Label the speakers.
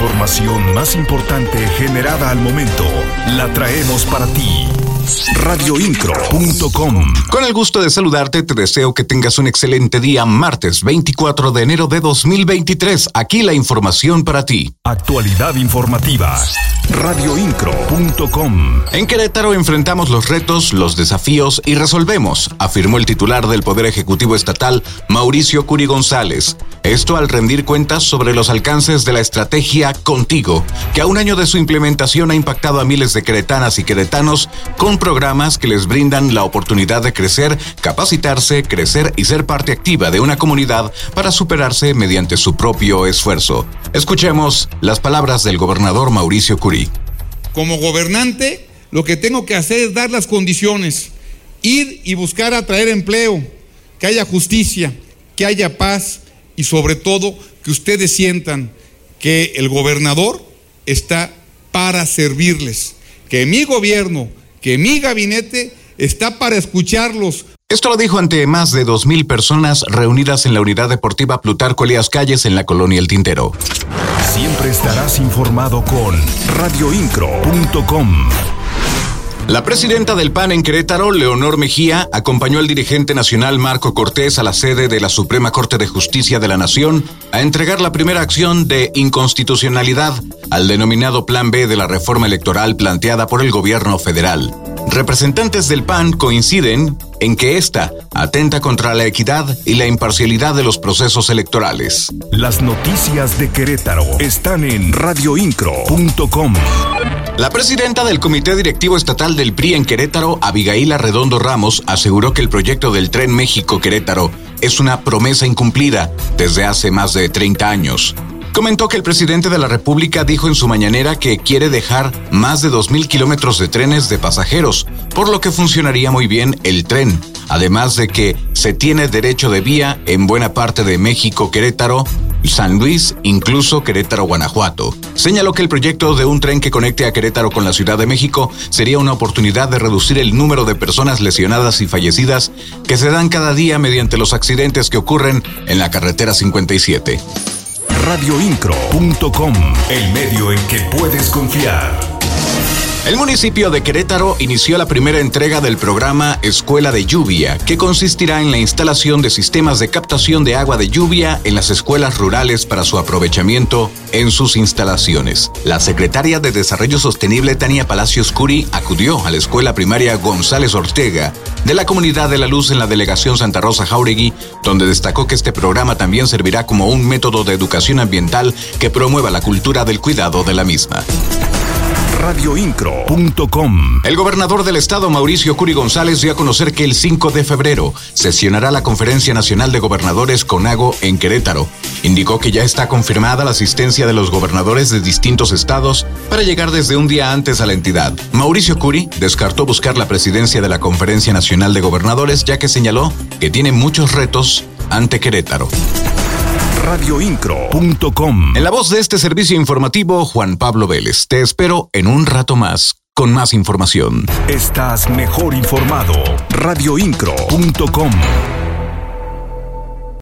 Speaker 1: información más importante generada al momento la traemos para ti. Radioincro.com
Speaker 2: Con el gusto de saludarte, te deseo que tengas un excelente día martes 24 de enero de 2023. Aquí la información para ti.
Speaker 1: Actualidad informativa. Radioincro.com
Speaker 2: En Querétaro enfrentamos los retos, los desafíos y resolvemos, afirmó el titular del Poder Ejecutivo Estatal, Mauricio Curi González. Esto al rendir cuentas sobre los alcances de la estrategia Contigo, que a un año de su implementación ha impactado a miles de queretanas y queretanos con programas que les brindan la oportunidad de crecer, capacitarse, crecer y ser parte activa de una comunidad para superarse mediante su propio esfuerzo. Escuchemos las palabras del gobernador Mauricio Curí.
Speaker 3: Como gobernante, lo que tengo que hacer es dar las condiciones, ir y buscar atraer empleo, que haya justicia, que haya paz y sobre todo que ustedes sientan que el gobernador está para servirles, que mi gobierno que mi gabinete está para escucharlos.
Speaker 2: Esto lo dijo ante más de 2.000 personas reunidas en la unidad deportiva Plutarco Elías Calles en la colonia El Tintero.
Speaker 1: Siempre estarás informado con radioincro.com.
Speaker 2: La presidenta del PAN en Querétaro, Leonor Mejía, acompañó al dirigente nacional Marco Cortés a la sede de la Suprema Corte de Justicia de la Nación a entregar la primera acción de inconstitucionalidad al denominado Plan B de la reforma electoral planteada por el gobierno federal. Representantes del PAN coinciden en que esta atenta contra la equidad y la imparcialidad de los procesos electorales.
Speaker 1: Las noticias de Querétaro están en radioincro.com.
Speaker 2: La presidenta del Comité Directivo Estatal del PRI en Querétaro, Abigail Arredondo Ramos, aseguró que el proyecto del Tren México-Querétaro es una promesa incumplida desde hace más de 30 años. Comentó que el presidente de la República dijo en su mañanera que quiere dejar más de 2.000 kilómetros de trenes de pasajeros, por lo que funcionaría muy bien el tren, además de que se tiene derecho de vía en buena parte de México, Querétaro, San Luis, incluso Querétaro, Guanajuato. Señaló que el proyecto de un tren que conecte a Querétaro con la Ciudad de México sería una oportunidad de reducir el número de personas lesionadas y fallecidas que se dan cada día mediante los accidentes que ocurren en la carretera 57.
Speaker 1: Radioincro.com, el medio en que puedes confiar.
Speaker 2: El municipio de Querétaro inició la primera entrega del programa Escuela de Lluvia, que consistirá en la instalación de sistemas de captación de agua de lluvia en las escuelas rurales para su aprovechamiento en sus instalaciones. La secretaria de Desarrollo Sostenible Tania Palacios Curi acudió a la escuela primaria González Ortega de la Comunidad de la Luz en la delegación Santa Rosa Jauregui, donde destacó que este programa también servirá como un método de educación ambiental que promueva la cultura del cuidado de la misma
Speaker 1: radioincro.com.
Speaker 2: El gobernador del estado, Mauricio Curi González, dio a conocer que el 5 de febrero sesionará la Conferencia Nacional de Gobernadores CONAGO en Querétaro. Indicó que ya está confirmada la asistencia de los gobernadores de distintos estados para llegar desde un día antes a la entidad. Mauricio Curi descartó buscar la presidencia de la Conferencia Nacional de Gobernadores ya que señaló que tiene muchos retos ante Querétaro
Speaker 1: radioincro.com.
Speaker 2: En la voz de este servicio informativo, Juan Pablo Vélez. Te espero en un rato más con más información.
Speaker 1: Estás mejor informado. radioincro.com.